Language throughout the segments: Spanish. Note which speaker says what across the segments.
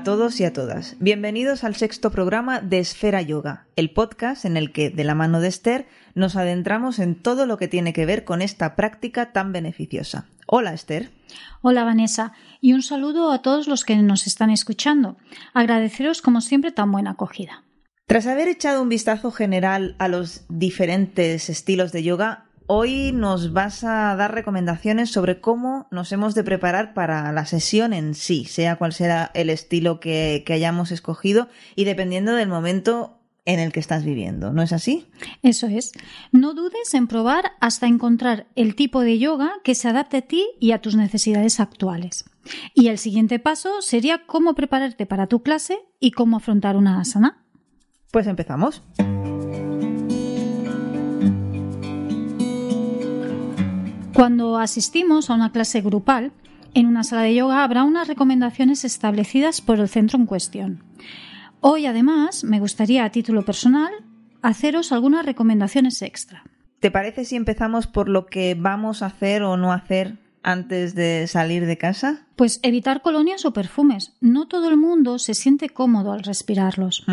Speaker 1: a todos y a todas. Bienvenidos al sexto programa de Esfera Yoga, el podcast en el que, de la mano de Esther, nos adentramos en todo lo que tiene que ver con esta práctica tan beneficiosa. Hola, Esther.
Speaker 2: Hola, Vanessa, y un saludo a todos los que nos están escuchando. Agradeceros, como siempre, tan buena acogida.
Speaker 1: Tras haber echado un vistazo general a los diferentes estilos de yoga, Hoy nos vas a dar recomendaciones sobre cómo nos hemos de preparar para la sesión en sí, sea cual sea el estilo que, hayamos escogido y dependiendo del momento en el que estás viviendo, ¿no es así?
Speaker 2: Eso es. No dudes en probar hasta encontrar el tipo de yoga que se adapte a ti y a tus necesidades actuales. Y el siguiente paso sería cómo prepararte para tu clase y cómo afrontar una asana.
Speaker 1: Pues empezamos.
Speaker 2: Cuando asistimos a una clase grupal, en una sala de yoga habrá unas recomendaciones establecidas por el centro en cuestión. Hoy, además, me gustaría, a título personal, haceros algunas recomendaciones extra.
Speaker 1: ¿Te parece si empezamos por lo que vamos a hacer o no hacer antes de salir de casa?
Speaker 2: Pues evitar colonias o perfumes. No todo el mundo se siente cómodo al respirarlos.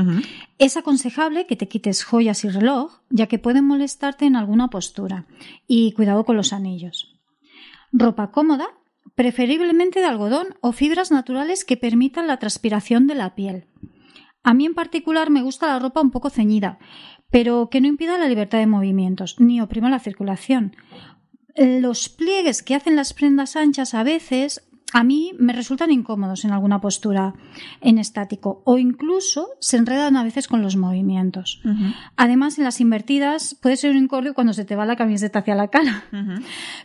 Speaker 2: Es aconsejable que te quites joyas y reloj, ya que pueden molestarte en alguna postura. Y cuidado con los anillos. Ropa cómoda, preferiblemente de algodón o fibras naturales que permitan la transpiración de la piel. A mí en particular me gusta la ropa un poco ceñida, pero que no impida la libertad de movimientos, ni oprima la circulación los pliegues que hacen las prendas anchas a veces a mí me resultan incómodos en alguna postura en estático o incluso se enredan a veces con los movimientos. Además, en las invertidas puede ser un incordio cuando se te va la camiseta hacia la cara.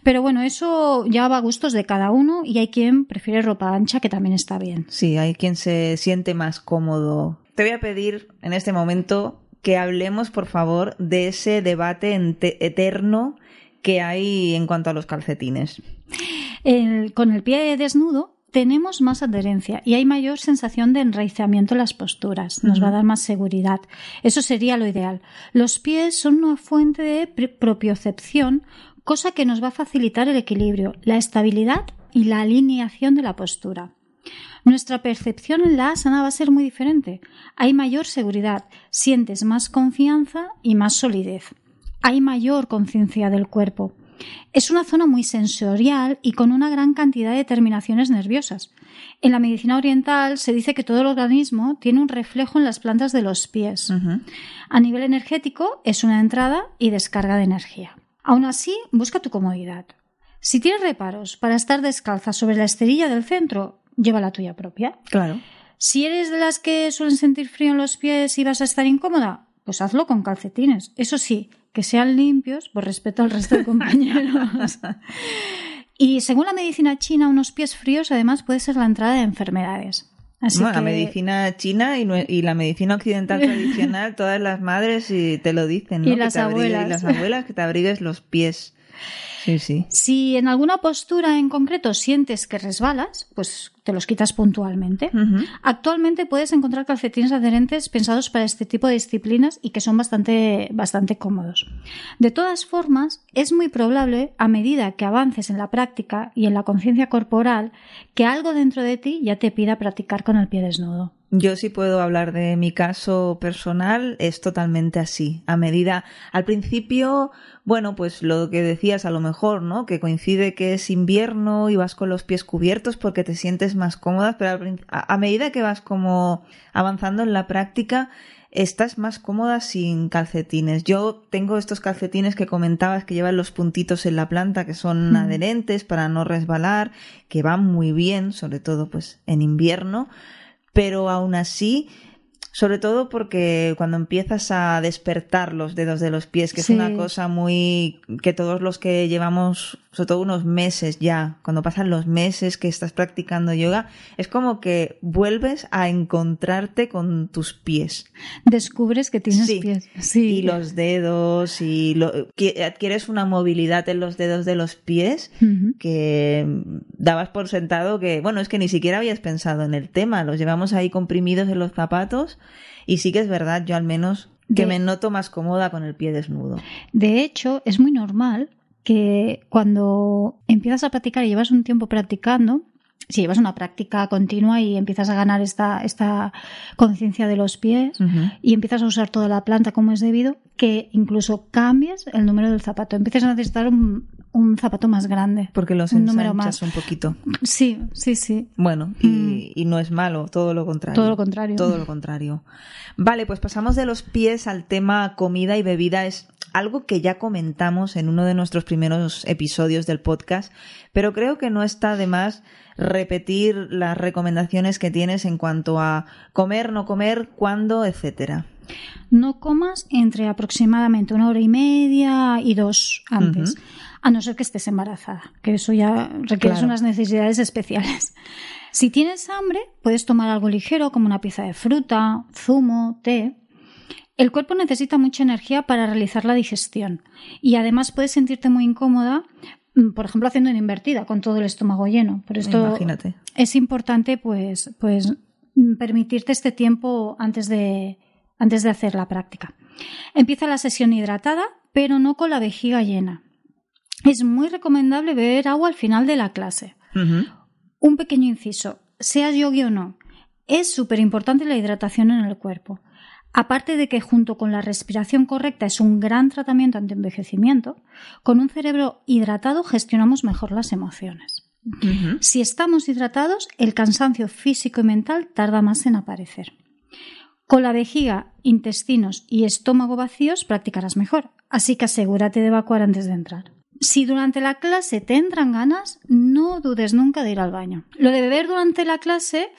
Speaker 2: Pero bueno, eso ya va a gustos de cada uno y hay quien prefiere ropa ancha que también está bien.
Speaker 1: Sí, hay quien se siente más cómodo. Te voy a pedir en este momento que hablemos, por favor, de ese debate eterno que hay en cuanto a los calcetines.
Speaker 2: con el pie desnudo tenemos más adherencia y hay mayor sensación de enraizamiento en las posturas. Nos va a dar más seguridad. Eso sería lo ideal. Los pies son una fuente de propiocepción, cosa que nos va a facilitar el equilibrio, la estabilidad y la alineación de la postura. Nuestra percepción en la asana va a ser muy diferente. Hay mayor seguridad, sientes más confianza y más solidez hay mayor conciencia del cuerpo. Es una zona muy sensorial y con una gran cantidad de terminaciones nerviosas. En la medicina oriental se dice que todo el organismo tiene un reflejo en las plantas de los pies. A nivel energético es una entrada y descarga de energía. Aún así, busca tu comodidad. Si tienes reparos para estar descalza sobre la esterilla del centro, lleva la tuya propia.
Speaker 1: Claro.
Speaker 2: Si eres de las que suelen sentir frío en los pies y vas a estar incómoda, pues hazlo con calcetines. Eso sí, que sean limpios por respeto al resto de compañeros. y según la medicina china, unos pies fríos además puede ser la entrada de enfermedades.
Speaker 1: bueno, la medicina china y, la medicina occidental tradicional, todas las madres te lo dicen, ¿no?
Speaker 2: Y las abuelas.
Speaker 1: y las abuelas que te abrigues los pies. Sí, sí.
Speaker 2: Si en alguna postura en concreto sientes que resbalas, pues te los quitas puntualmente. Actualmente puedes encontrar calcetines adherentes pensados para este tipo de disciplinas y que son bastante, bastante cómodos. De todas formas, es muy probable, a medida que avances en la práctica y en la conciencia corporal, que algo dentro de ti ya te pida practicar con el pie desnudo.
Speaker 1: Yo sí puedo hablar de mi caso personal, es totalmente así. A medida, al principio, bueno, pues lo que decías a lo mejor, ¿no? Que coincide que es invierno y vas con los pies cubiertos porque te sientes más cómoda, pero a, medida que vas como avanzando en la práctica, estás más cómoda sin calcetines. Yo tengo estos calcetines que comentabas que llevan los puntitos en la planta que son adherentes para no resbalar, que van muy bien, sobre todo pues en invierno pero aún así sobre todo porque cuando empiezas a despertar los dedos de los pies, que es una cosa muy que todos los que llevamos, sobre todo unos meses ya, cuando pasan los meses que estás practicando yoga, es como que vuelves a encontrarte con tus pies.
Speaker 2: Descubres que tienes pies. Sí.
Speaker 1: Y los dedos, y adquieres una movilidad en los dedos de los pies que dabas por sentado que, bueno, es que ni siquiera habías pensado en el tema, los llevamos ahí comprimidos en los zapatos y sí que es verdad, yo al menos que me noto más cómoda con el pie desnudo.
Speaker 2: De hecho, es muy normal que cuando empiezas a practicar y llevas un tiempo practicando, si llevas una práctica continua y empiezas a ganar esta, esta conciencia de los pies y empiezas a usar toda la planta como es debido, que incluso cambies el número del zapato. Empiezas a necesitar un, un zapato más grande.
Speaker 1: Porque los un número más un poquito.
Speaker 2: Sí, sí, sí.
Speaker 1: Bueno, y, mm. y, no es malo, todo lo contrario.
Speaker 2: Todo lo contrario.
Speaker 1: Todo lo contrario. Vale, pues pasamos de los pies al tema comida y bebida. Es algo que ya comentamos en uno de nuestros primeros episodios del podcast, pero creo que no está de más repetir las recomendaciones que tienes en cuanto a comer, no comer, cuándo, etcétera.
Speaker 2: No comas entre aproximadamente una hora y media y dos antes, a no ser que estés embarazada, que eso ya requiere unas necesidades especiales. Si tienes hambre, puedes tomar algo ligero como una pieza de fruta, zumo, té. El cuerpo necesita mucha energía para realizar la digestión y además puedes sentirte muy incómoda Mm, por ejemplo, haciendo en invertida con todo el estómago lleno. Por esto
Speaker 1: Imagínate.
Speaker 2: es importante, pues, pues, mm, permitirte este tiempo antes de, antes de hacer la práctica. Empieza la sesión hidratada, pero no con la vejiga llena. Es muy recomendable beber agua al final de la clase. Un pequeño inciso, seas yogi o no, es súper importante la hidratación en el cuerpo. Aparte de que junto con la respiración correcta es un gran tratamiento ante envejecimiento, con un cerebro hidratado gestionamos mejor las emociones. Si estamos hidratados, el cansancio físico y mental tarda más en aparecer. Con la vejiga, intestinos y estómago vacíos practicarás mejor, así que asegúrate de evacuar antes de entrar. Si durante la clase te entran ganas, no dudes nunca de ir al baño. Lo de beber durante la clase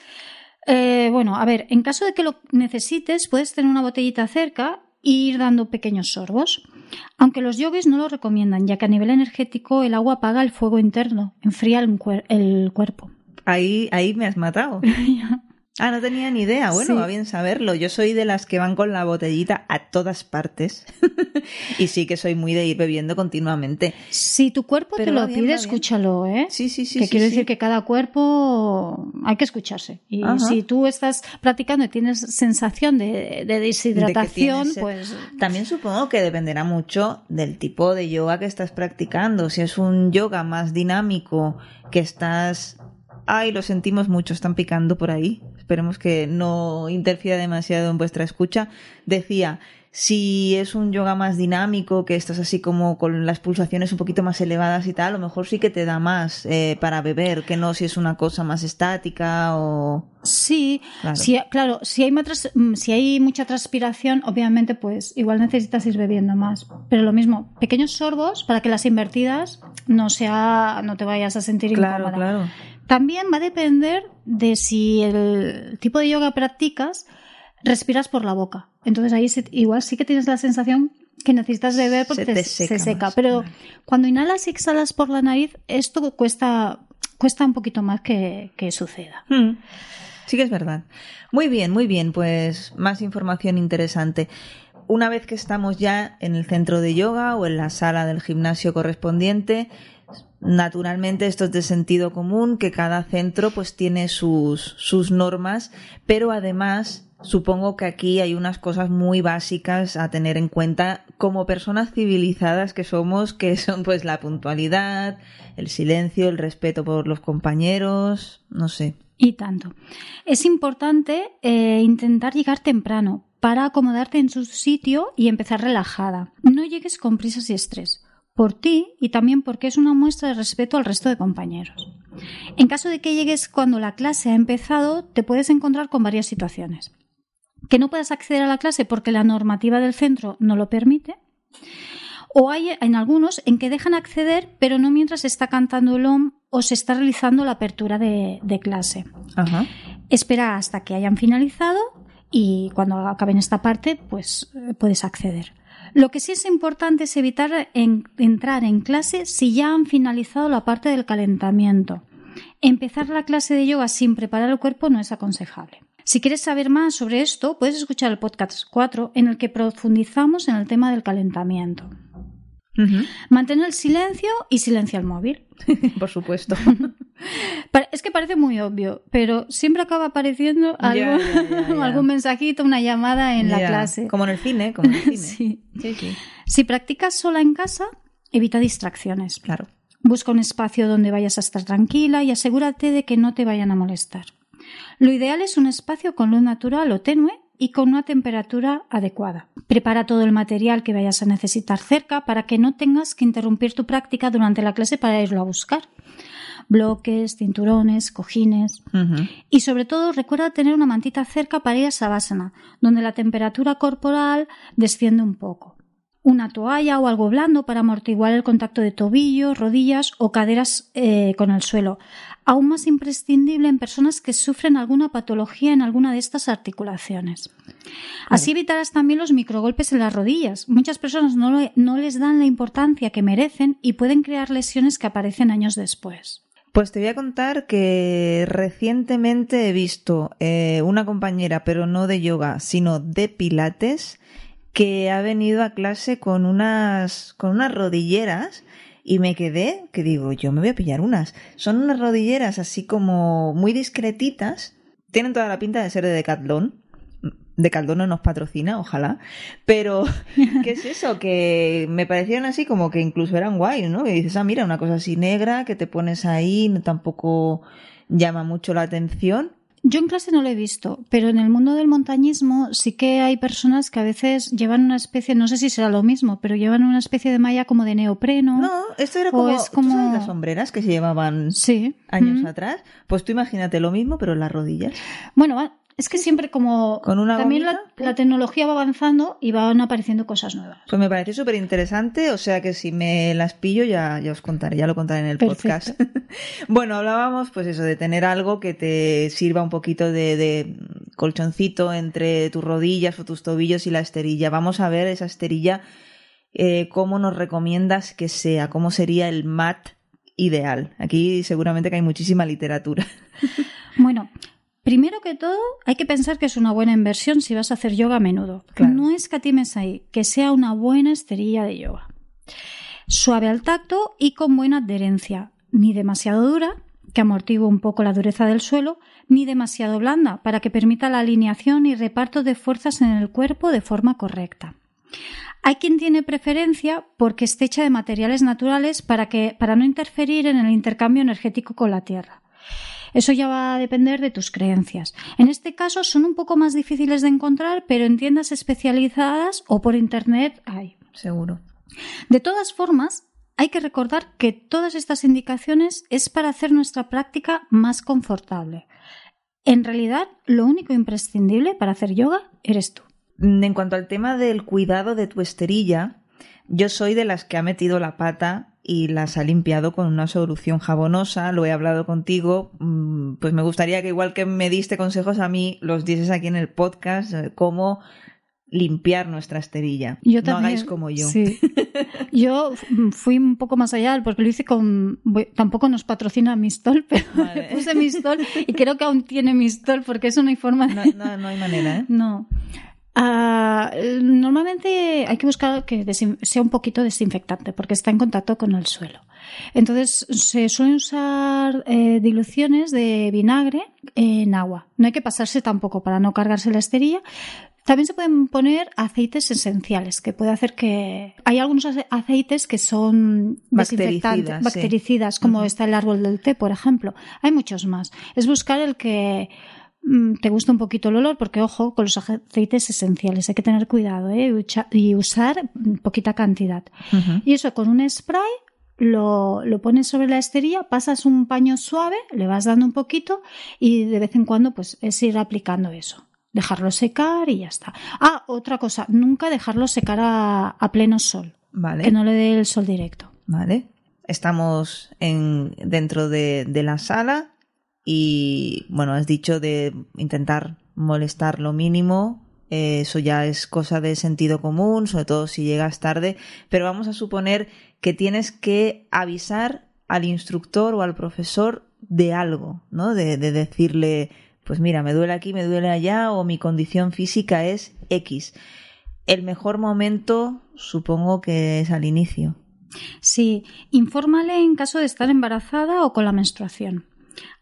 Speaker 2: eh, bueno, a ver, en caso de que lo necesites, puedes tener una botellita cerca e ir dando pequeños sorbos. Aunque los yogis no lo recomiendan, ya que a nivel energético el agua apaga el fuego interno, enfría el, el cuerpo.
Speaker 1: Ahí, ahí me has matado. Ah, no tenía ni idea. Bueno, va bien saberlo. Yo soy de las que van con la botellita a todas partes. y sí que soy muy de ir bebiendo continuamente.
Speaker 2: Si tu cuerpo te lo pide, escúchalo, ¿eh?
Speaker 1: Sí, sí, sí.
Speaker 2: Que quiero decir que cada cuerpo hay que escucharse. Y si tú estás practicando y tienes sensación de, deshidratación, pues.
Speaker 1: También supongo que dependerá mucho del tipo de yoga que estás practicando. Si es un yoga más dinámico, que estás Ay, lo sentimos mucho, están picando por ahí. Esperemos que no interfiera demasiado en vuestra escucha. Decía, si es un yoga más dinámico, que estás así como con las pulsaciones un poquito más elevadas y tal, a lo mejor sí que te da más eh, para beber, que no si es una cosa más estática o...
Speaker 2: Sí, claro, si, claro, si, hay mm, si hay mucha transpiración, obviamente pues igual necesitas ir bebiendo más. Pero lo mismo, pequeños sorbos para que las invertidas no sea, no te vayas a sentir
Speaker 1: claro,
Speaker 2: incómoda.
Speaker 1: Claro.
Speaker 2: También va a depender de si el tipo de yoga practicas respiras por la boca. Entonces ahí igual sí que tienes la sensación que necesitas beber porque se, seca. Pero cuando inhalas y exhalas por la nariz, esto cuesta, cuesta un poquito más que, que suceda.
Speaker 1: Hmm. Sí que es verdad. Muy bien, muy bien. Pues más información interesante. Una vez que estamos ya en el centro de yoga o en la sala del gimnasio correspondiente, Naturalmente esto es de sentido común, que cada centro pues tiene sus, sus normas, pero además supongo que aquí hay unas cosas muy básicas a tener en cuenta como personas civilizadas que somos, que son pues la puntualidad, el silencio, el respeto por los compañeros, no sé.
Speaker 2: Y tanto. Es importante eh, intentar llegar temprano para acomodarte en su sitio y empezar relajada. No llegues con prisas y estrés por ti y también porque es una muestra de respeto al resto de compañeros. En caso de que llegues cuando la clase ha empezado, te puedes encontrar con varias situaciones. Que no puedas acceder a la clase porque la normativa del centro no lo permite. O hay en algunos en que dejan acceder, pero no mientras se está cantando el OM o se está realizando la apertura de, clase. Espera hasta que hayan finalizado y cuando acaben esta parte, pues eh, puedes acceder. Lo que sí es importante es evitar entrar en clase si ya han finalizado la parte del calentamiento. Empezar la clase de yoga sin preparar el cuerpo no es aconsejable. Si quieres saber más sobre esto, puedes escuchar el podcast 4 en el que profundizamos en el tema del calentamiento. Mantener el silencio y silencia el móvil.
Speaker 1: Por supuesto.
Speaker 2: es que parece muy obvio, pero siempre acaba apareciendo algún mensajito, una llamada en la clase.
Speaker 1: Como en el cine, como en el cine.
Speaker 2: Si practicas sola en casa, evita distracciones.
Speaker 1: Claro.
Speaker 2: Busca un espacio donde vayas a estar tranquila y asegúrate de que no te vayan a molestar. Lo ideal es un espacio con luz natural o tenue y con una temperatura adecuada. Prepara todo el material que vayas a necesitar cerca para que no tengas que interrumpir tu práctica durante la clase para irlo a buscar. Bloques, cinturones, cojines. Y sobre todo recuerda tener una mantita cerca para ir a Savasana, donde la temperatura corporal desciende un poco una toalla o algo blando para amortiguar el contacto de tobillos, rodillas o caderas eh, con el suelo. Aún más imprescindible en personas que sufren alguna patología en alguna de estas articulaciones. Así evitarás también los microgolpes en las rodillas. Muchas personas no, no les dan la importancia que merecen y pueden crear lesiones que aparecen años después.
Speaker 1: Pues te voy a contar que recientemente he visto eh, una compañera, pero no de yoga, sino de pilates, que ha venido a clase con unas, con unas rodilleras y me quedé, que digo, yo me voy a pillar unas. Son unas rodilleras así como muy discretitas, tienen toda la pinta de ser de Decathlon. Decathlon no nos patrocina, ojalá. Pero, ¿qué es eso? Que me parecieron así como que incluso eran guay, ¿no? Que dices, ah, mira, una cosa así negra que te pones ahí, no tampoco llama mucho la atención.
Speaker 2: Yo en clase no lo he visto, pero en el mundo del montañismo sí que hay personas que a veces llevan una especie, no sé si será lo mismo, pero llevan una especie de malla como de neopreno.
Speaker 1: No, esto era como, es como... las sombreras que se llevaban sí. años atrás. Pues tú imagínate lo mismo, pero en las rodillas.
Speaker 2: Bueno, es que siempre como también la, tecnología va avanzando y van apareciendo cosas nuevas.
Speaker 1: Pues me parece súper interesante, o sea que si me las pillo ya, ya os contaré, ya lo contaré en el podcast. bueno, hablábamos pues eso, de tener algo que te sirva un poquito de, colchoncito entre tus rodillas o tus tobillos y la esterilla. Vamos a ver esa esterilla, eh, cómo nos recomiendas que sea, cómo sería el mat ideal. Aquí seguramente que hay muchísima literatura.
Speaker 2: bueno, Primero que todo, hay que pensar que es una buena inversión si vas a hacer yoga a menudo. No escatimes ahí, que sea una buena esterilla de yoga. Suave al tacto y con buena adherencia, ni demasiado dura, que amortigue un poco la dureza del suelo, ni demasiado blanda, para que permita la alineación y reparto de fuerzas en el cuerpo de forma correcta. Hay quien tiene preferencia porque esté hecha de materiales naturales para, que, para no interferir en el intercambio energético con la tierra. Eso ya va a depender de tus creencias. En este caso son un poco más difíciles de encontrar, pero en tiendas especializadas o por internet hay.
Speaker 1: Seguro.
Speaker 2: De todas formas, hay que recordar que todas estas indicaciones es para hacer nuestra práctica más confortable. En realidad, lo único imprescindible para hacer yoga eres tú.
Speaker 1: En cuanto al tema del cuidado de tu esterilla, yo soy de las que ha metido la pata y las ha limpiado con una solución jabonosa, lo he hablado contigo, mm, pues me gustaría que igual que me diste consejos a mí, los dices aquí en el podcast, eh, cómo limpiar nuestra esterilla. Yo no hagáis como yo.
Speaker 2: Sí. Yo fui un poco más allá porque lo hice con... Tampoco nos patrocina Mistol, pero puse Mistol y creo que aún tiene Mistol porque eso no hay forma
Speaker 1: de... No, no hay manera, ¿eh?
Speaker 2: No. Normalmente hay que buscar que sea un poquito desinfectante porque está en contacto con el suelo. Entonces se suelen usar eh, diluciones de vinagre en agua. No hay que pasarse tampoco para no cargarse la esterilla. También se pueden poner aceites esenciales, que puede hacer que... Hay algunos aceites que son desinfectantes, bactericidas, como está el árbol del té, por ejemplo. Hay muchos más. Es buscar el que te gusta un poquito el olor, porque ojo con los aceites esenciales, hay que tener cuidado ¿eh? y usar poquita cantidad. Y eso con un spray lo, lo, pones sobre la esterilla, pasas un paño suave, le vas dando un poquito y de vez en cuando pues es ir aplicando eso. Dejarlo secar y ya está. Ah, otra cosa, nunca dejarlo secar a, pleno sol. Vale. Que no le dé el sol directo.
Speaker 1: Vale. Estamos en, dentro de, de la sala, y bueno, has dicho de intentar molestar lo mínimo, eh, eso ya es cosa de sentido común, sobre todo si llegas tarde, pero vamos a suponer que tienes que avisar al instructor o al profesor de algo, ¿no? De, de decirle, pues mira, me duele aquí, me duele allá, o mi condición física es X. El mejor momento supongo que es al inicio.
Speaker 2: Sí, infórmale en caso de estar embarazada o con la menstruación.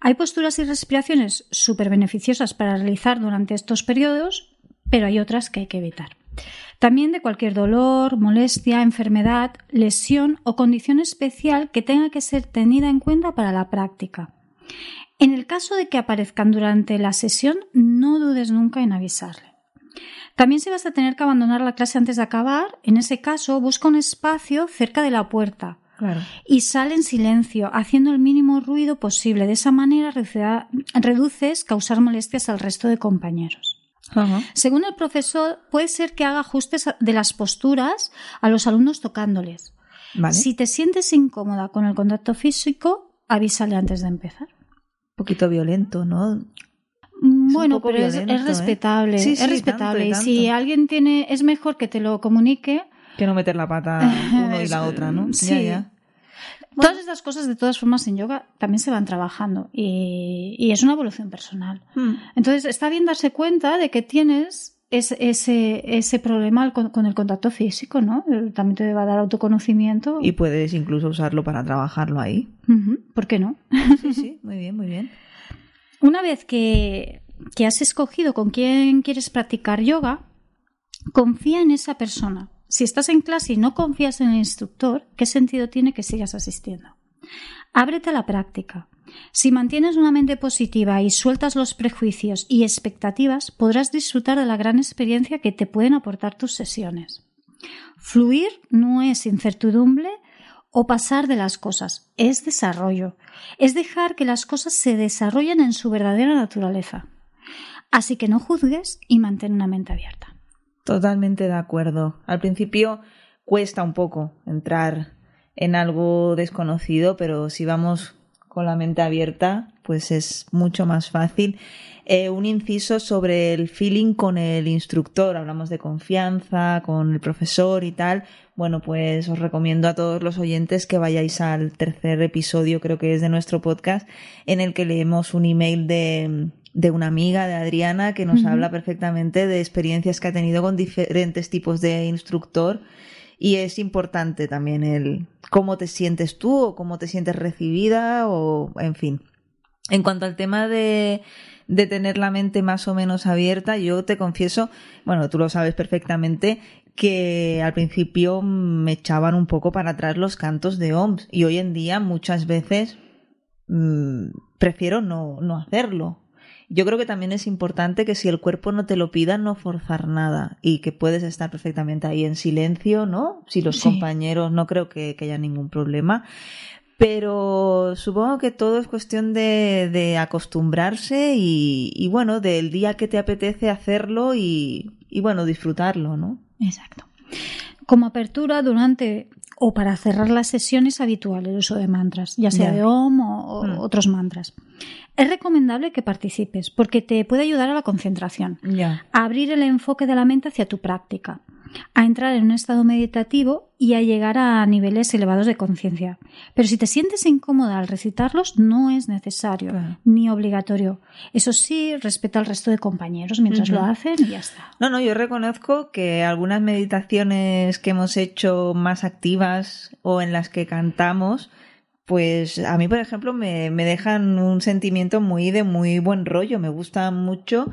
Speaker 2: Hay posturas y respiraciones súper beneficiosas para realizar durante estos periodos, pero hay otras que hay que evitar. También de cualquier dolor, molestia, enfermedad, lesión o condición especial que tenga que ser tenida en cuenta para la práctica. En el caso de que aparezcan durante la sesión, no dudes nunca en avisarle. También si vas a tener que abandonar la clase antes de acabar, en ese caso busca un espacio cerca de la puerta y sale en silencio, haciendo el mínimo ruido posible. De esa manera reduces causar molestias al resto de compañeros. Según el profesor, puede ser que haga ajustes de las posturas a los alumnos tocándoles. Si te sientes incómoda con el contacto físico, avísale antes de empezar.
Speaker 1: Un poquito violento, ¿no?
Speaker 2: bueno, pero es, ¿eh? respetable, es respetable. Y, si alguien tiene, es mejor que te lo comunique.
Speaker 1: Que no meter la pata uno y la otra, ¿no?
Speaker 2: Sí. Todas estas cosas, de todas formas, en yoga también se van trabajando y, es una evolución personal. Hmm. Entonces, está bien darse cuenta de que tienes ese, ese, problema con, el contacto físico, ¿no? También te va a dar autoconocimiento.
Speaker 1: Y puedes incluso usarlo para trabajarlo ahí.
Speaker 2: ¿Por qué no?
Speaker 1: Sí, sí, muy bien, muy bien.
Speaker 2: Una vez que, has escogido con quién quieres practicar yoga, confía en esa persona. Si estás en clase y no confías en el instructor, ¿qué sentido tiene que sigas asistiendo? Ábrete a la práctica. Si mantienes una mente positiva y sueltas los prejuicios y expectativas, podrás disfrutar de la gran experiencia que te pueden aportar tus sesiones. Fluir no es incertidumbre o pasar de las cosas, es desarrollo, es dejar que las cosas se desarrollen en su verdadera naturaleza. Así que no juzgues y mantén una mente abierta.
Speaker 1: Totalmente de acuerdo. Al principio cuesta un poco entrar en algo desconocido, pero si vamos con la mente abierta, pues es mucho más fácil. Eh, un inciso sobre el feeling con el instructor. Hablamos de confianza, con el profesor y tal. Bueno, pues os recomiendo a todos los oyentes que vayáis al tercer episodio, creo que es de nuestro podcast, en el que leemos un email de, de una amiga de Adriana que nos habla perfectamente de experiencias que ha tenido con diferentes tipos de instructor y es importante también el cómo te sientes tú o cómo te sientes recibida o en fin. En cuanto al tema de, de tener la mente más o menos abierta, yo te confieso, bueno, tú lo sabes perfectamente, que al principio me echaban un poco para atrás los cantos de OMS y hoy en día muchas veces mmm, prefiero no, no hacerlo. Yo creo que también es importante que si el cuerpo no te lo pida, no forzar nada y que puedes estar perfectamente ahí en silencio, ¿no? Si los compañeros no creo que, que haya ningún problema. Pero supongo que todo es cuestión de, de acostumbrarse y, y, bueno, del día que te apetece hacerlo y, y bueno, disfrutarlo, ¿no?
Speaker 2: Exacto. Como apertura durante o para cerrar las sesiones habitual el uso de mantras, ya sea de OM o, hmm. otros mantras. Es recomendable que participes porque te puede ayudar a la concentración, a abrir el enfoque de la mente hacia tu práctica a entrar en un estado meditativo y a llegar a niveles elevados de conciencia. Pero si te sientes incómoda al recitarlos, no es necesario ni obligatorio. Eso sí, respeta al resto de compañeros mientras lo hacen y ya está.
Speaker 1: No, no, yo reconozco que algunas meditaciones que hemos hecho más activas o en las que cantamos, pues a mí, por ejemplo, me, me, dejan un sentimiento muy de muy buen rollo, me gusta mucho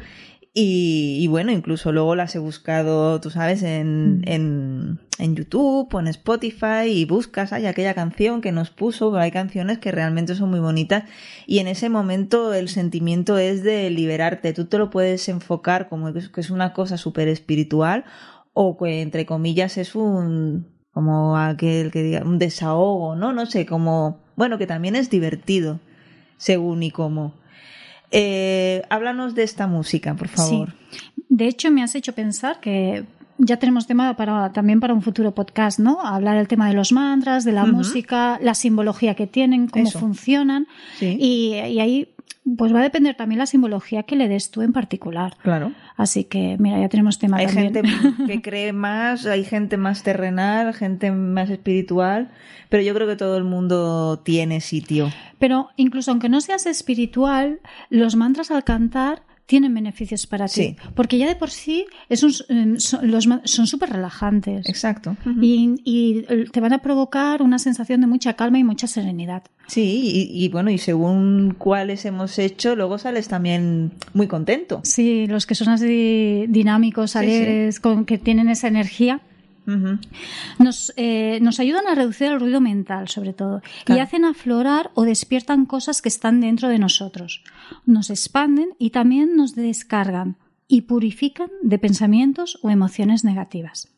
Speaker 1: y, bueno, incluso luego las he buscado, tú sabes, en, mm. en, en, YouTube o en Spotify y buscas, hay aquella canción que nos puso, hay canciones que realmente son muy bonitas y en ese momento el sentimiento es de liberarte, tú te lo puedes enfocar como que es una cosa súper espiritual o que entre comillas es un, como aquel que diga, un desahogo, ¿no? No sé, como, bueno, que también es divertido, según y cómo. Eh, háblanos de esta música, por favor.
Speaker 2: De hecho, me has hecho pensar que ya tenemos tema para, también para un futuro podcast, ¿no? Hablar del tema de los mantras, de la música, la simbología que tienen, cómo funcionan. Y, y, ahí pues va a depender también la simbología que le des tú en particular.
Speaker 1: Claro.
Speaker 2: Así que, mira, ya tenemos tema
Speaker 1: hay
Speaker 2: también.
Speaker 1: gente que cree más, hay gente más terrenal, gente más espiritual, pero yo creo que todo el mundo tiene sitio.
Speaker 2: Pero incluso aunque no seas espiritual, los mantras al cantar tienen beneficios para ti. Porque ya de por sí es em, son súper relajantes.
Speaker 1: Exacto.
Speaker 2: y, te van a provocar una sensación de mucha calma y mucha serenidad.
Speaker 1: Sí, y, bueno, y según cuáles hemos hecho, luego sales también muy contento.
Speaker 2: Sí, los que son así dinámicos, alegres, Con, que tienen esa energía. Nos, eh, nos, ayudan a reducir el ruido mental, sobre todo, y hacen aflorar o despiertan cosas que están dentro de nosotros. Nos expanden y también nos descargan y purifican de pensamientos o emociones negativas.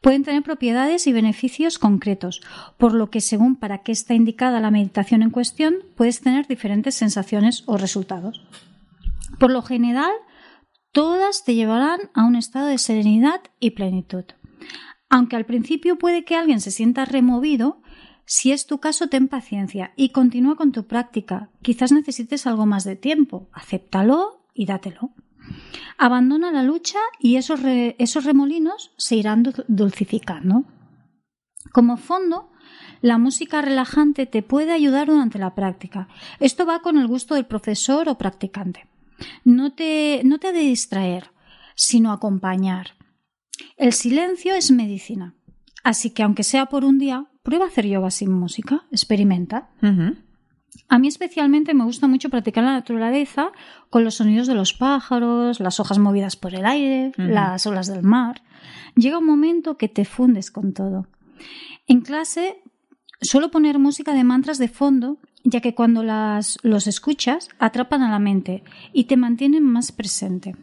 Speaker 2: Pueden tener propiedades y beneficios concretos, por lo que según para qué está indicada la meditación en cuestión, puedes tener diferentes sensaciones o resultados. Por lo general, todas te llevarán a un estado de serenidad y plenitud. Aunque al principio puede que alguien se sienta removido, si es tu caso, ten paciencia y continúa con tu práctica. Quizás necesites algo más de tiempo. Acéptalo y dátelo. Abandona la lucha y esos, esos remolinos se irán dulcificando. Como fondo, la música relajante te puede ayudar durante la práctica. Esto va con el gusto del profesor o practicante. No te, no te ha de distraer, sino acompañar. El silencio es medicina. Así que aunque sea por un día, prueba a hacer yoga sin música, experimenta. A mí especialmente me gusta mucho practicar la naturaleza con los sonidos de los pájaros, las hojas movidas por el aire, las olas del mar. Llega un momento que te fundes con todo. En clase suelo poner música de mantras de fondo, ya que cuando las, los escuchas atrapan a la mente y te mantienen más presente.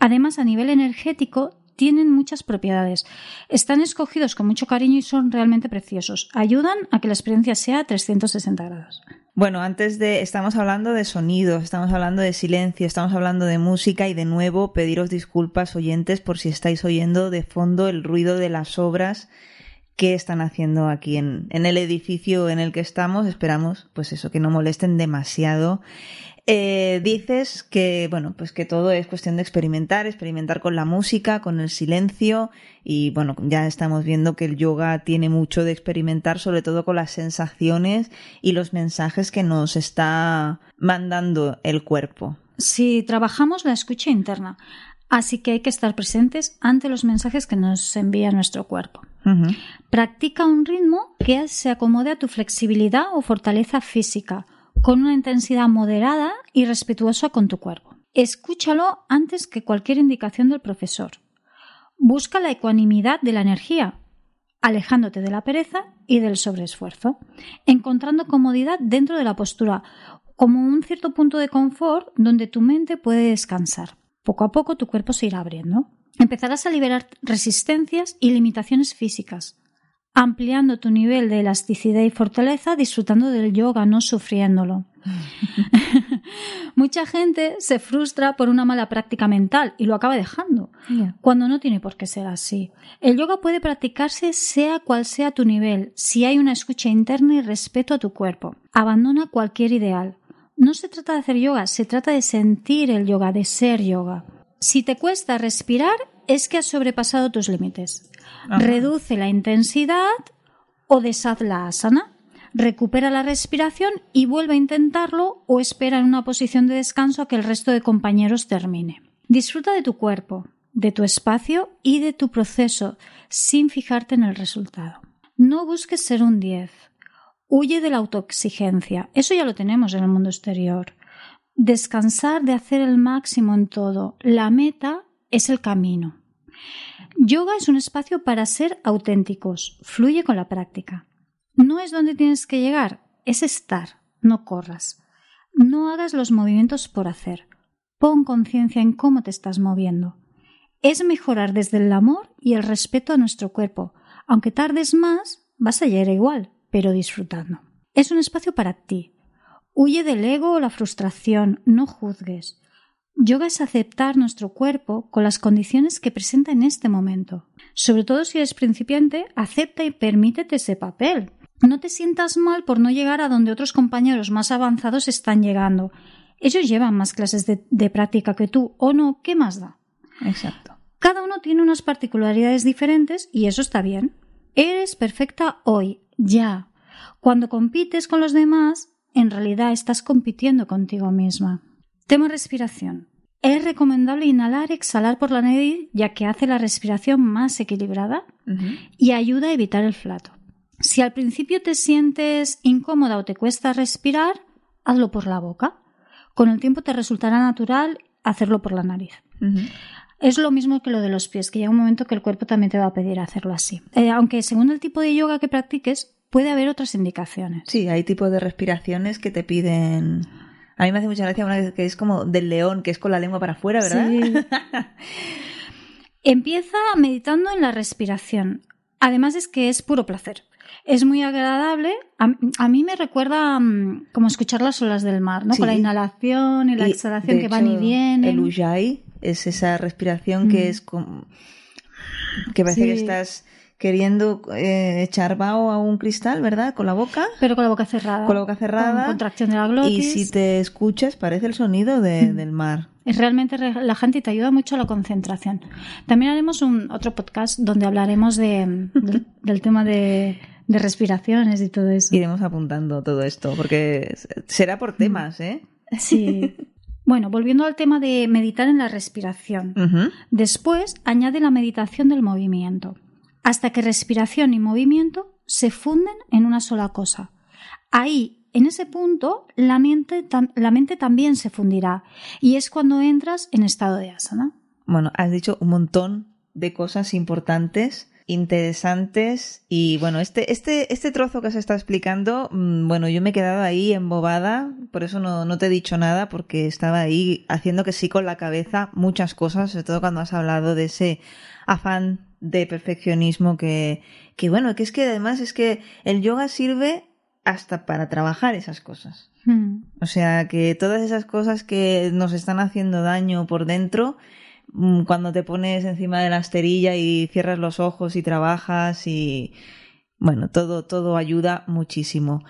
Speaker 2: Además, a nivel energético, tienen muchas propiedades. Están escogidos con mucho cariño y son realmente preciosos. Ayudan a que la experiencia sea 360 grados.
Speaker 1: Bueno, antes de, estamos hablando de sonidos, estamos hablando de silencio, estamos hablando de música y de nuevo pediros disculpas oyentes por si estáis oyendo de fondo el ruido de las obras que están haciendo aquí en, en el edificio en el que estamos. Esperamos, pues eso, que no molesten demasiado. Eh, dices que, bueno, pues que todo es cuestión de experimentar, experimentar con la música, con el silencio y, bueno, ya estamos viendo que el yoga tiene mucho de experimentar, sobre todo con las sensaciones y los mensajes que nos está mandando el cuerpo.
Speaker 2: Si trabajamos la escucha interna, así que hay que estar presentes ante los mensajes que nos envía nuestro cuerpo. Practica un ritmo que se acomode a tu flexibilidad o fortaleza física con una intensidad moderada y respetuosa con tu cuerpo. Escúchalo antes que cualquier indicación del profesor. Busca la ecuanimidad de la energía, alejándote de la pereza y del sobreesfuerzo, encontrando comodidad dentro de la postura, como un cierto punto de confort donde tu mente puede descansar. Poco a poco tu cuerpo se irá abriendo. Empezarás a liberar resistencias y limitaciones físicas, ampliando tu nivel de elasticidad y fortaleza disfrutando del yoga, no sufriéndolo. Mucha gente se frustra por una mala práctica mental y lo acaba dejando, cuando no tiene por qué ser así. El yoga puede practicarse sea cual sea tu nivel, si hay una escucha interna y respeto a tu cuerpo. Abandona cualquier ideal. No se trata de hacer yoga, se trata de sentir el yoga, de ser yoga. Si te cuesta respirar, es que has sobrepasado tus límites. Reduce la intensidad o deshaz la asana. Recupera la respiración y vuelve a intentarlo o espera en una posición de descanso a que el resto de compañeros termine. Disfruta de tu cuerpo, de tu espacio y de tu proceso sin fijarte en el resultado. No busques ser un 10. Huye de la autoexigencia. Eso ya lo tenemos en el mundo exterior. Descansar de hacer el máximo en todo. La meta es el camino. Yoga es un espacio para ser auténticos, fluye con la práctica. No es donde tienes que llegar, es estar, no corras. No hagas los movimientos por hacer. Pon conciencia en cómo te estás moviendo. Es mejorar desde el amor y el respeto a nuestro cuerpo. Aunque tardes más, vas a llegar igual, pero disfrutando. Es un espacio para ti. Huye del ego o la frustración, no juzgues. Yoga es aceptar nuestro cuerpo con las condiciones que presenta en este momento. Sobre todo si eres principiante, acepta y permítete ese papel. No te sientas mal por no llegar a donde otros compañeros más avanzados están llegando. Ellos llevan más clases de, de práctica que tú, o no, ¿qué más da?
Speaker 1: Exacto.
Speaker 2: Cada uno tiene unas particularidades diferentes y eso está bien. Eres perfecta hoy, ya. Cuando compites con los demás, en realidad estás compitiendo contigo misma. Tema respiración. Es recomendable inhalar exhalar por la nariz ya que hace la respiración más equilibrada y ayuda a evitar el flato. Si al principio te sientes incómoda o te cuesta respirar, hazlo por la boca. Con el tiempo te resultará natural hacerlo por la nariz. Es lo mismo que lo de los pies, que llega un momento que el cuerpo también te va a pedir hacerlo así. Eh, aunque según el tipo de yoga que practiques, puede haber otras indicaciones.
Speaker 1: Sí, hay tipos de respiraciones que te piden a mí me hace mucha gracia una que es como del león, que es con la lengua para afuera, ¿verdad? Sí.
Speaker 2: Empieza meditando en la respiración. Además es que es puro placer. Es muy agradable. A, mí me recuerda mm, como escuchar las olas del mar, ¿no? Con la inhalación y la exhalación que van y vienen.
Speaker 1: El ujjayi es esa respiración que mm. es como... que parece que estás queriendo eh, echar vaho a un cristal, ¿verdad? Con la boca.
Speaker 2: Pero con la boca cerrada.
Speaker 1: Con la boca cerrada.
Speaker 2: Con contracción de la glotis.
Speaker 1: Y si te escuchas, parece el sonido de, mm. del mar.
Speaker 2: Es realmente relajante y te ayuda mucho a la concentración. También haremos un otro podcast donde hablaremos de, del tema de, de respiraciones y todo eso.
Speaker 1: Iremos apuntando todo esto, porque será por mm. temas, ¿eh?
Speaker 2: Sí. Bueno, volviendo al tema de meditar en la respiración. Después añade la meditación del movimiento hasta que respiración y movimiento se funden en una sola cosa. Ahí, en ese punto, la mente, también se fundirá y es cuando entras en estado de asana.
Speaker 1: Bueno, has dicho un montón de cosas importantes interesantes y bueno, este, este, este trozo que se está explicando, mm, bueno, yo me he quedado ahí embobada, por eso no, no te he dicho nada, porque estaba ahí haciendo que sí con la cabeza muchas cosas, sobre todo cuando has hablado de ese afán de perfeccionismo que, que bueno, que es que además es que el yoga sirve hasta para trabajar esas cosas. Hmm. O sea, que todas esas cosas que nos están haciendo daño por dentro, mm, cuando te pones encima de la esterilla y cierras los ojos y trabajas y bueno, todo, todo ayuda muchísimo.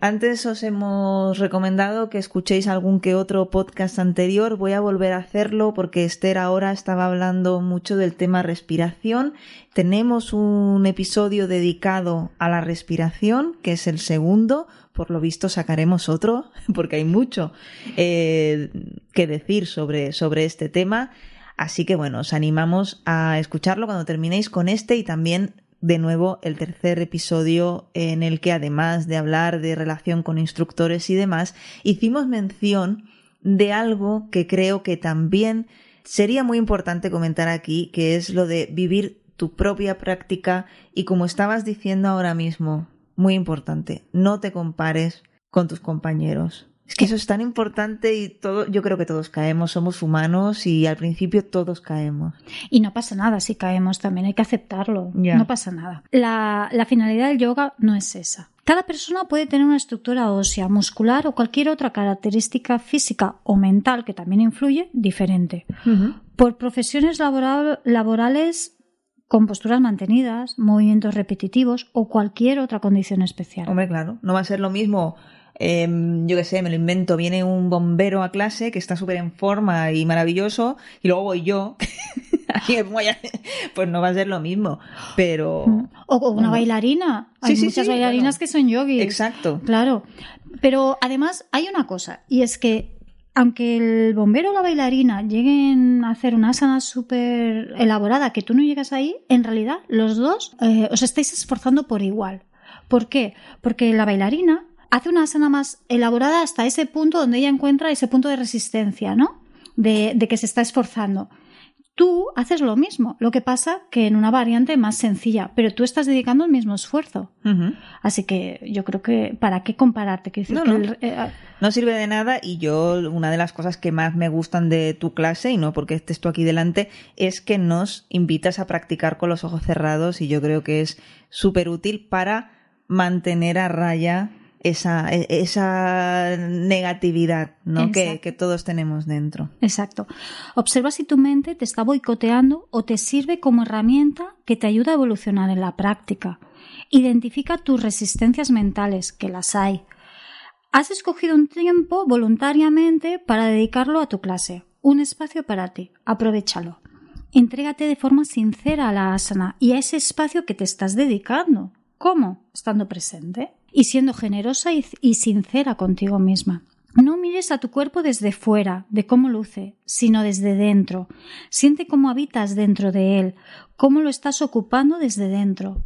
Speaker 1: Antes os hemos recomendado que escuchéis algún que otro podcast anterior. Voy a volver a hacerlo porque Esther ahora estaba hablando mucho del tema respiración. Tenemos un episodio dedicado a la respiración, que es el segundo. Por lo visto sacaremos otro porque hay mucho eh, que decir sobre, sobre este tema. Así que bueno, os animamos a escucharlo cuando terminéis con este y también de nuevo el tercer episodio en el que además de hablar de relación con instructores y demás, hicimos mención de algo que creo que también sería muy importante comentar aquí, que es lo de vivir tu propia práctica y como estabas diciendo ahora mismo, muy importante, no te compares con tus compañeros. Es que eso es tan importante y todo, yo creo que todos caemos, somos humanos y al principio todos caemos.
Speaker 2: Y no pasa nada si caemos también, hay que aceptarlo, no pasa nada. La, la finalidad del yoga no es esa. Cada persona puede tener una estructura ósea, muscular o cualquier otra característica física o mental que también influye diferente. Por profesiones laborales con posturas mantenidas, movimientos repetitivos o cualquier otra condición especial.
Speaker 1: Hombre, claro, no va a ser lo mismo Em, yo qué sé, me lo invento, viene un bombero a clase que está súper en forma y maravilloso, y luego voy yo, pues no va a ser lo mismo, pero...
Speaker 2: O, una bailarina, hay muchas bailarinas que son yogis.
Speaker 1: Exacto.
Speaker 2: Claro, pero además hay una cosa, y es que aunque el bombero o la bailarina lleguen a hacer una asana súper elaborada que tú no llegas ahí, en realidad los dos eh, os estáis esforzando por igual. ¿Por qué? Porque la bailarina hace una asana más elaborada hasta ese punto donde ella encuentra ese punto de resistencia, ¿no? De, que se está esforzando. Tú haces lo mismo, lo que pasa que en una variante más sencilla, pero tú estás dedicando el mismo esfuerzo. Así que yo creo que ¿para qué compararte?
Speaker 1: no, eh, ah, no. sirve de nada y yo una de las cosas que más me gustan de tu clase, y no porque estés tú aquí delante, es que nos invitas a practicar con los ojos cerrados y yo creo que es súper útil para mantener a raya esa, e, esa negatividad ¿no? Que, que, todos tenemos dentro.
Speaker 2: Exacto. Observa si tu mente te está boicoteando o te sirve como herramienta que te ayuda a evolucionar en la práctica. Identifica tus resistencias mentales, que las hay. Has escogido un tiempo voluntariamente para dedicarlo a tu clase, un espacio para ti. Aprovechalo. Entrégate de forma sincera a la asana y a ese espacio que te estás dedicando. ¿Cómo? Estando presente y siendo generosa y, sincera contigo misma. No mires a tu cuerpo desde fuera, de cómo luce, sino desde dentro. Siente cómo habitas dentro de él, cómo lo estás ocupando desde dentro.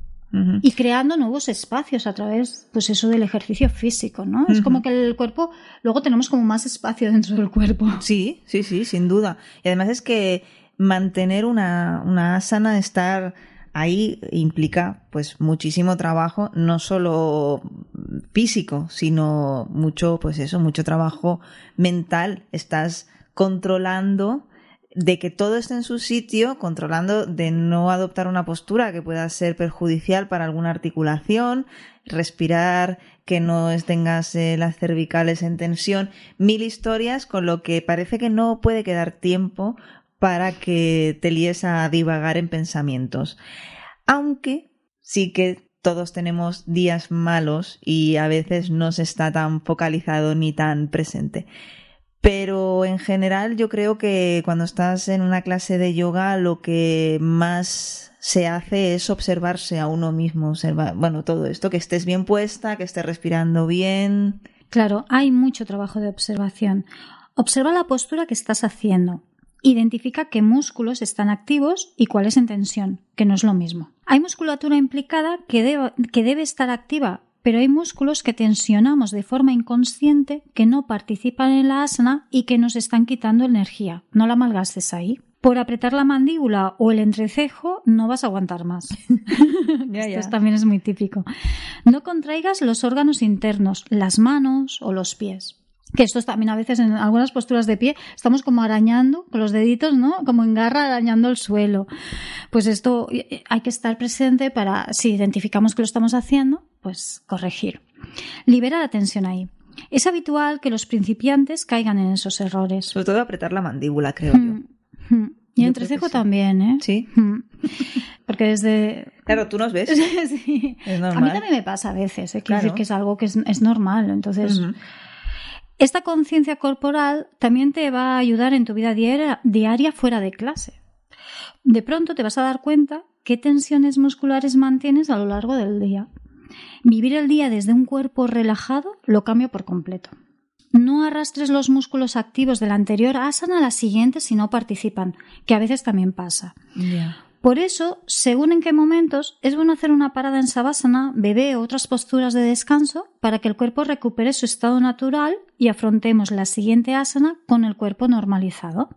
Speaker 2: Y creando nuevos espacios a través, pues eso del ejercicio físico, ¿no? Es como que el cuerpo, luego tenemos como más espacio dentro del cuerpo.
Speaker 1: Sí, sí, sí, sin duda. Y además es que mantener una, una asana, estar ahí implica pues muchísimo trabajo, no solo físico, sino mucho, pues eso, mucho trabajo mental. Estás controlando de que todo esté en su sitio, controlando de no adoptar una postura que pueda ser perjudicial para alguna articulación, respirar, que no tengas eh, las cervicales en tensión, mil historias, con lo que parece que no puede quedar tiempo para que te líes a divagar en pensamientos. Aunque sí que todos tenemos días malos y a veces no se está tan focalizado ni tan presente. Pero en general yo creo que cuando estás en una clase de yoga lo que más se hace es observarse a uno mismo, observar, bueno, todo esto, que estés bien puesta, que estés respirando bien.
Speaker 2: Claro, hay mucho trabajo de observación. Observa la postura que estás haciendo. Identifica qué músculos están activos y cuáles en tensión, que no es lo mismo. Hay musculatura implicada que debe, que debe estar activa, pero hay músculos que tensionamos de forma inconsciente que no participan en la asana y que nos están quitando energía. No la malgastes ahí. Por apretar la mandíbula o el entrecejo no vas a aguantar más. Esto también es muy típico. No contraigas los órganos internos, las manos o los pies que esto también a veces en algunas posturas de pie estamos como arañando con los deditos, ¿no? Como en garra arañando el suelo. Pues esto eh, eh, hay que estar presente para, si identificamos que lo estamos haciendo, pues corregir. Libera la tensión ahí. Es habitual que los principiantes caigan en esos errores.
Speaker 1: Sobre todo apretar la mandíbula, creo yo. Hmm,
Speaker 2: hmm. Y el entrecejo también, ¿eh?
Speaker 1: Sí.
Speaker 2: Hmm. Porque desde...
Speaker 1: Claro, tú nos ves.
Speaker 2: sí. Es normal. A mí también me pasa a veces, ¿eh? Quiero decir que es algo que es, normal. Entonces... Esta conciencia corporal también te va a ayudar en tu vida diaria, fuera de clase. De pronto te vas a dar cuenta qué tensiones musculares mantienes a lo largo del día. Vivir el día desde un cuerpo relajado lo cambia por completo. No arrastres los músculos activos de la anterior asana a la siguiente si no participan, que a veces también pasa. Por eso, según en qué momentos, es bueno hacer una parada en sabásana, bebé o otras posturas de descanso para que el cuerpo recupere su estado natural y afrontemos la siguiente asana con el cuerpo normalizado,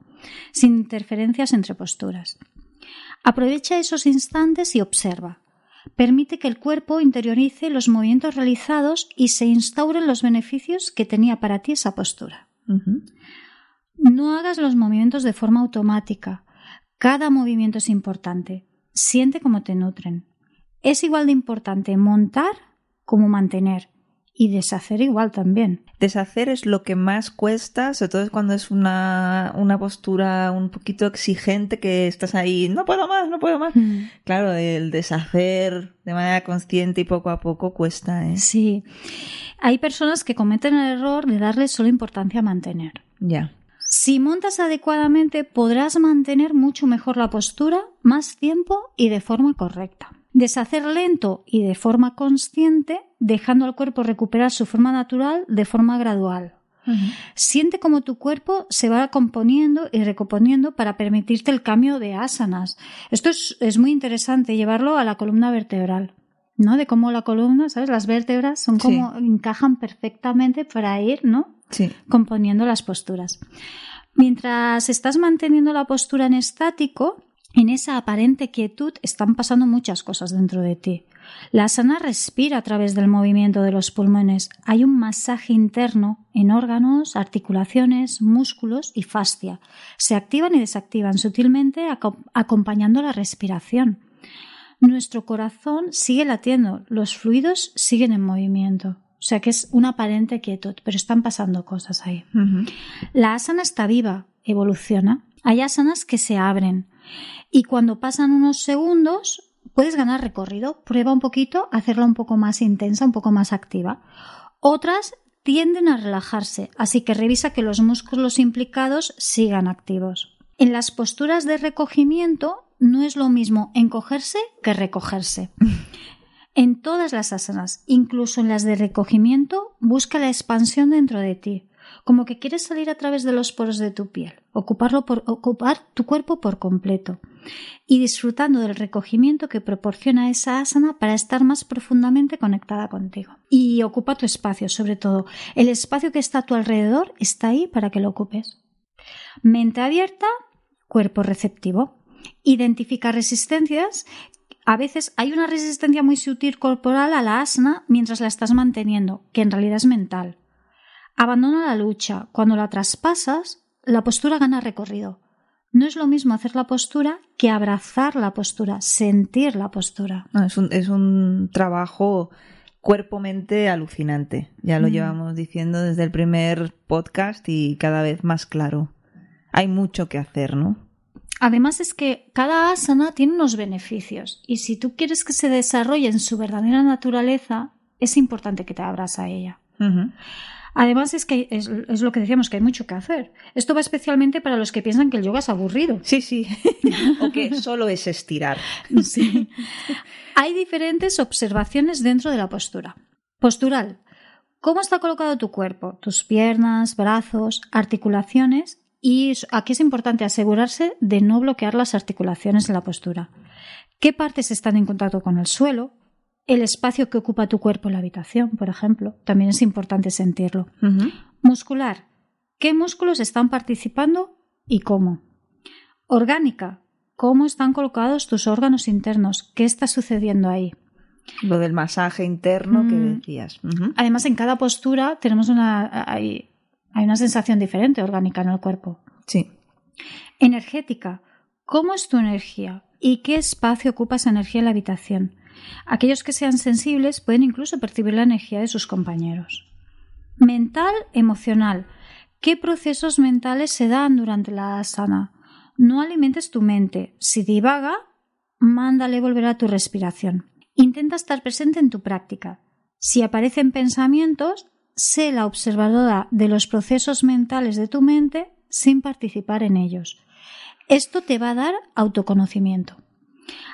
Speaker 2: sin interferencias entre posturas. Aprovecha esos instantes y observa. Permite que el cuerpo interiorice los movimientos realizados y se instauren los beneficios que tenía para ti esa postura. No hagas los movimientos de forma automática. Cada movimiento es importante. Siente cómo te nutren. Es igual de importante montar como mantener. Y deshacer igual también.
Speaker 1: Deshacer es lo que más cuesta, sobre todo cuando es una, una postura un poquito exigente que estás ahí, no puedo más, no puedo más. Mm. Claro, el deshacer de manera consciente y poco a poco cuesta. ¿eh?
Speaker 2: Sí. Hay personas que cometen el error de darle solo importancia a mantener.
Speaker 1: Ya.
Speaker 2: Si montas adecuadamente podrás mantener mucho mejor la postura, más tiempo y de forma correcta. Deshacer lento y de forma consciente, dejando al cuerpo recuperar su forma natural de forma gradual. Siente cómo tu cuerpo se va componiendo y recomponiendo para permitirte el cambio de asanas. Esto es, muy interesante llevarlo a la columna vertebral. ¿No? De cómo la columna, ¿sabes? Las vértebras son como encajan perfectamente para ir, ¿no?
Speaker 1: Sí.
Speaker 2: Componiendo las posturas. Mientras estás manteniendo la postura en estático, en esa aparente quietud están pasando muchas cosas dentro de ti. La sana respira a través del movimiento de los pulmones. Hay un masaje interno en órganos, articulaciones, músculos y fascia. Se activan y desactivan sutilmente acompañando la respiración. Nuestro corazón sigue latiendo, los fluidos siguen en movimiento. O sea que es una aparente quietud, pero están pasando cosas ahí. La asana está viva, evoluciona. Hay asanas que se abren y cuando pasan unos segundos puedes ganar recorrido. Prueba un poquito, hacerla un poco más intensa, un poco más activa. Otras tienden a relajarse, así que revisa que los músculos implicados sigan activos. En las posturas de recogimiento no es lo mismo encogerse que recogerse. En todas las asanas, incluso en las de recogimiento, busca la expansión dentro de ti. como que quieres salir a través de los poros de tu piel, ocuparlo por, ocupar tu cuerpo por completo y disfrutando del recogimiento que proporciona esa asana para estar más profundamente conectada contigo. Y ocupa tu espacio, sobre todo. El espacio que está a tu alrededor está ahí para que lo ocupes. Mente abierta, cuerpo receptivo. Identifica resistencias a veces hay una resistencia muy sutil corporal a la asana mientras la estás manteniendo, que en realidad es mental. Abandona la lucha. Cuando la traspasas, la postura gana recorrido. No es lo mismo hacer la postura que abrazar la postura, sentir la postura.
Speaker 1: es, un, es un trabajo cuerpo-mente alucinante. Ya lo mm. llevamos diciendo desde el primer podcast y cada vez más claro. Hay mucho que hacer, ¿no?
Speaker 2: Además es que cada asana tiene unos beneficios y si tú quieres que se desarrolle en su verdadera naturaleza, es importante que te abras a ella. Además es que es, lo que decíamos, que hay mucho que hacer. Esto va especialmente para los que piensan que el yoga es aburrido.
Speaker 1: Sí, sí. o que solo es estirar.
Speaker 2: Sí. Hay diferentes observaciones dentro de la postura. Postural. ¿Cómo está colocado tu cuerpo? Tus piernas, brazos, articulaciones y aquí es importante asegurarse de no bloquear las articulaciones de la postura. ¿Qué partes están en contacto con el suelo? El espacio que ocupa tu cuerpo en la habitación, por ejemplo. También es importante sentirlo. Muscular. ¿Qué músculos están participando y cómo? Orgánica. ¿Cómo están colocados tus órganos internos? ¿Qué está sucediendo ahí?
Speaker 1: Lo del masaje interno que mm. decías.
Speaker 2: Además, en cada postura tenemos una. Hay una sensación diferente orgánica en el cuerpo.
Speaker 1: Sí.
Speaker 2: Energética. ¿Cómo es tu energía? ¿Y qué espacio ocupa esa energía en la habitación? Aquellos que sean sensibles pueden incluso percibir la energía de sus compañeros. Mental, emocional. ¿Qué procesos mentales se dan durante la asana? No alimentes tu mente. Si divaga, mándale volver a tu respiración. Intenta estar presente en tu práctica. Si aparecen pensamientos, sé la observadora de los procesos mentales de tu mente sin participar en ellos. Esto te va a dar autoconocimiento.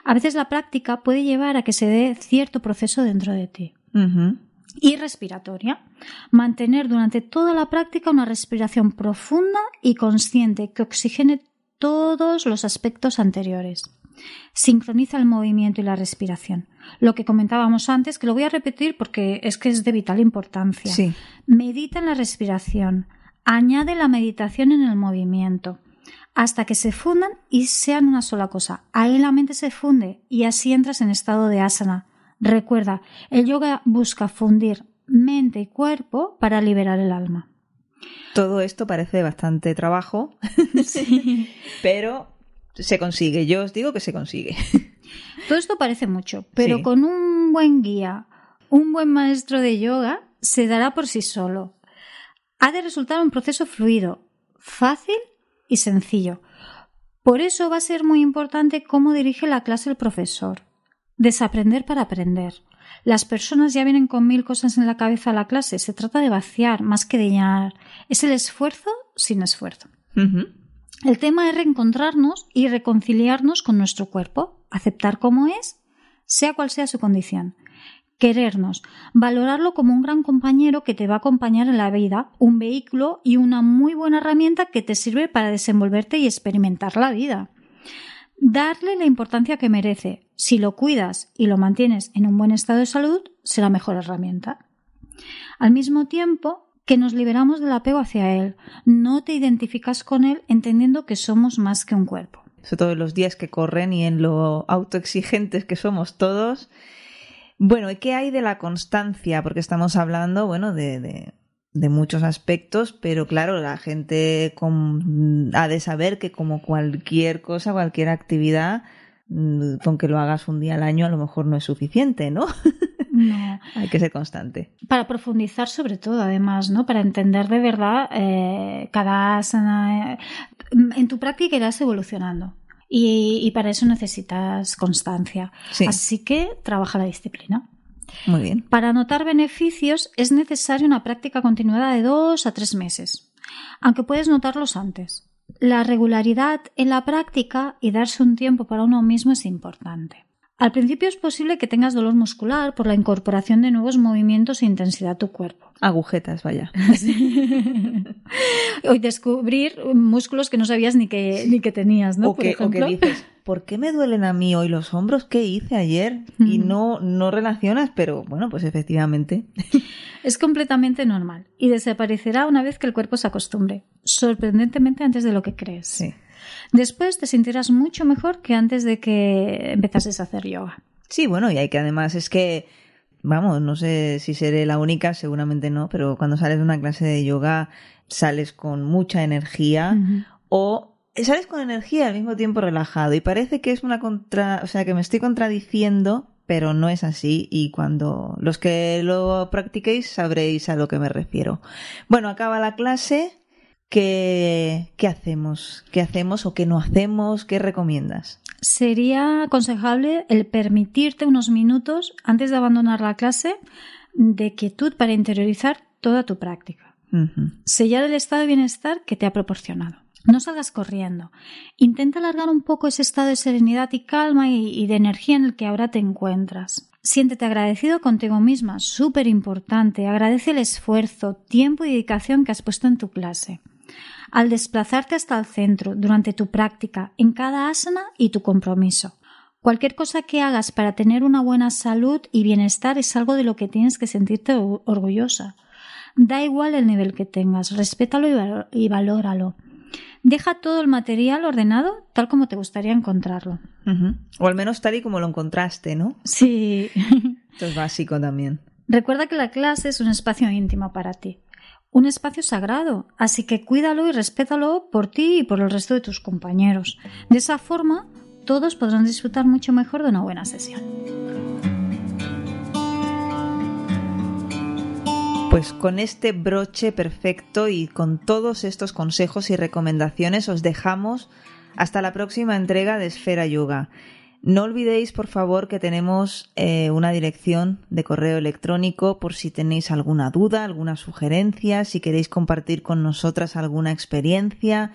Speaker 2: A veces la práctica puede llevar a que se dé cierto proceso dentro de ti. Y respiratoria. Mantener durante toda la práctica una respiración profunda y consciente que oxigene todos los aspectos anteriores. Sincroniza el movimiento y la respiración. Lo que comentábamos antes, que lo voy a repetir porque es que es de vital importancia. Medita en la respiración. Añade la meditación en el movimiento hasta que se fundan y sean una sola cosa. Ahí la mente se funde y así entras en estado de asana. Recuerda, el yoga busca fundir mente y cuerpo para liberar el alma.
Speaker 1: Todo esto parece bastante trabajo, pero se consigue. Yo os digo que se consigue.
Speaker 2: Todo esto parece mucho, pero con un buen guía, un buen maestro de yoga, se dará por sí solo. Ha de resultar un proceso fluido, fácil y sencillo. Por eso va a ser muy importante cómo dirige la clase el profesor. Desaprender para aprender. Las personas ya vienen con mil cosas en la cabeza a la clase. Se trata de vaciar más que de llenar. Es el esfuerzo sin esfuerzo. El tema es reencontrarnos y reconciliarnos con nuestro cuerpo, aceptar cómo es, sea cual sea su condición. Querernos, valorarlo como un gran compañero que te va a acompañar en la vida, un vehículo y una muy buena herramienta que te sirve para desenvolverte y experimentar la vida. Darle la importancia que merece. Si lo cuidas y lo mantienes en un buen estado de salud, será mejor herramienta. Al mismo tiempo, que nos liberamos del apego hacia Él. No te identificas con Él entendiendo que somos más que un cuerpo.
Speaker 1: Sobre todo en los días que corren y en lo autoexigentes que somos todos. Bueno, ¿y qué hay de la constancia? Porque estamos hablando, bueno, de, de, muchos aspectos, pero claro, la gente ha de saber que como cualquier cosa, cualquier actividad, mm, con que lo hagas un día al año a lo mejor no es suficiente, ¿no?
Speaker 2: No.
Speaker 1: Hay que ser constante.
Speaker 2: Para profundizar sobre todo, además, ¿no? Para entender de verdad eh, cada asana. Eh, en tu práctica irás evolucionando. Y, para eso necesitas constancia. Así que trabaja la disciplina.
Speaker 1: Muy bien.
Speaker 2: Para notar beneficios es necesaria una práctica continuada de dos a tres meses, aunque puedes notarlos antes. La regularidad en la práctica y darse un tiempo para uno mismo es importante. Al principio es posible que tengas dolor muscular por la incorporación de nuevos movimientos e intensidad a tu cuerpo.
Speaker 1: Agujetas, vaya.
Speaker 2: Hoy descubrir músculos que no sabías ni que, ni que tenías, ¿no?
Speaker 1: O, que, o que dices, ¿por qué me duelen a mí hoy los hombros? ¿Qué hice ayer? Y no, no relacionas, pero bueno, pues efectivamente.
Speaker 2: Es completamente normal y desaparecerá una vez que el cuerpo se acostumbre, sorprendentemente antes de lo que crees.
Speaker 1: Sí.
Speaker 2: Después te sentirás mucho mejor que antes de que empezases a hacer yoga.
Speaker 1: Sí, bueno, y hay que además es que, vamos, no sé si seré la única, seguramente no, pero cuando sales de una clase de yoga sales con mucha energía o sales con energía al mismo tiempo relajado y parece que es una contra, o sea, que me estoy contradiciendo, pero no es así y cuando los que lo practiquéis sabréis a lo que me refiero. Bueno, acaba la clase. ¿Qué, ¿Qué hacemos? ¿Qué hacemos o qué no hacemos? ¿Qué recomiendas?
Speaker 2: Sería aconsejable el permitirte unos minutos antes de abandonar la clase de quietud para interiorizar toda tu práctica. Sellar el estado de bienestar que te ha proporcionado. No salgas corriendo. Intenta alargar un poco ese estado de serenidad y calma y, y de energía en el que ahora te encuentras. Siéntete agradecido contigo misma, súper importante. Agradece el esfuerzo, tiempo y dedicación que has puesto en tu clase. Al desplazarte hasta el centro durante tu práctica, en cada asana y tu compromiso. Cualquier cosa que hagas para tener una buena salud y bienestar es algo de lo que tienes que sentirte orgullosa. Da igual el nivel que tengas, respétalo y, valóralo. Deja todo el material ordenado tal como te gustaría encontrarlo.
Speaker 1: O al menos tal y como lo encontraste, ¿no?
Speaker 2: Sí.
Speaker 1: Esto es básico también.
Speaker 2: Recuerda que la clase es un espacio íntimo para ti, un espacio sagrado, así que cuídalo y respétalo por ti y por el resto de tus compañeros. De esa forma, todos podrán disfrutar mucho mejor de una buena sesión.
Speaker 1: Pues con este broche perfecto y con todos estos consejos y recomendaciones os dejamos hasta la próxima entrega de Esfera Yoga. No olvidéis, por favor, que tenemos eh, una dirección de correo electrónico por si tenéis alguna duda, alguna sugerencia, si queréis compartir con nosotras alguna experiencia.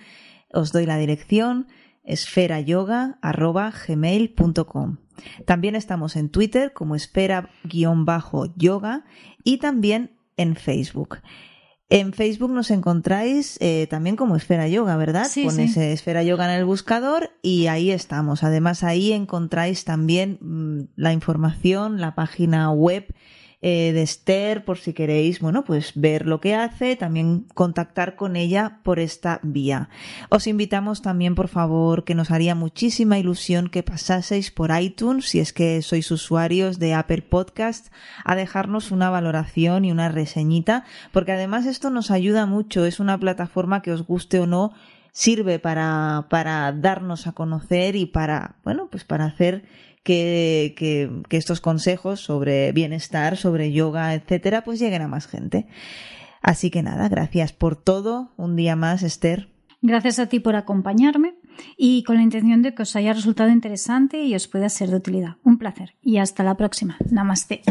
Speaker 1: Os doy la dirección esferayoga.gmail.com. También estamos en Twitter como esfera-yoga y también en Facebook. En Facebook nos encontráis eh, también como Esfera Yoga, ¿verdad?
Speaker 2: Sí,
Speaker 1: Pones
Speaker 2: sí.
Speaker 1: eh, Esfera Yoga en el buscador y ahí estamos. Además, ahí encontráis también mm, la información, la página web eh, de Esther, por si queréis, bueno, pues ver lo que hace, también contactar con ella por esta vía. Os invitamos también, por favor, que nos haría muchísima ilusión que pasaseis por iTunes, si es que sois usuarios de Apple Podcast, a dejarnos una valoración y una reseñita, porque además esto nos ayuda mucho, es una plataforma que os guste o no, sirve para, para darnos a conocer y para, bueno, pues para hacer que, que, estos consejos sobre bienestar, sobre yoga, etcétera, pues lleguen a más gente. Así que nada, gracias por todo. Un día más, Esther.
Speaker 2: Gracias a ti por acompañarme y con la intención de que os haya resultado interesante y os pueda ser de utilidad. Un placer y hasta la próxima. Namaste.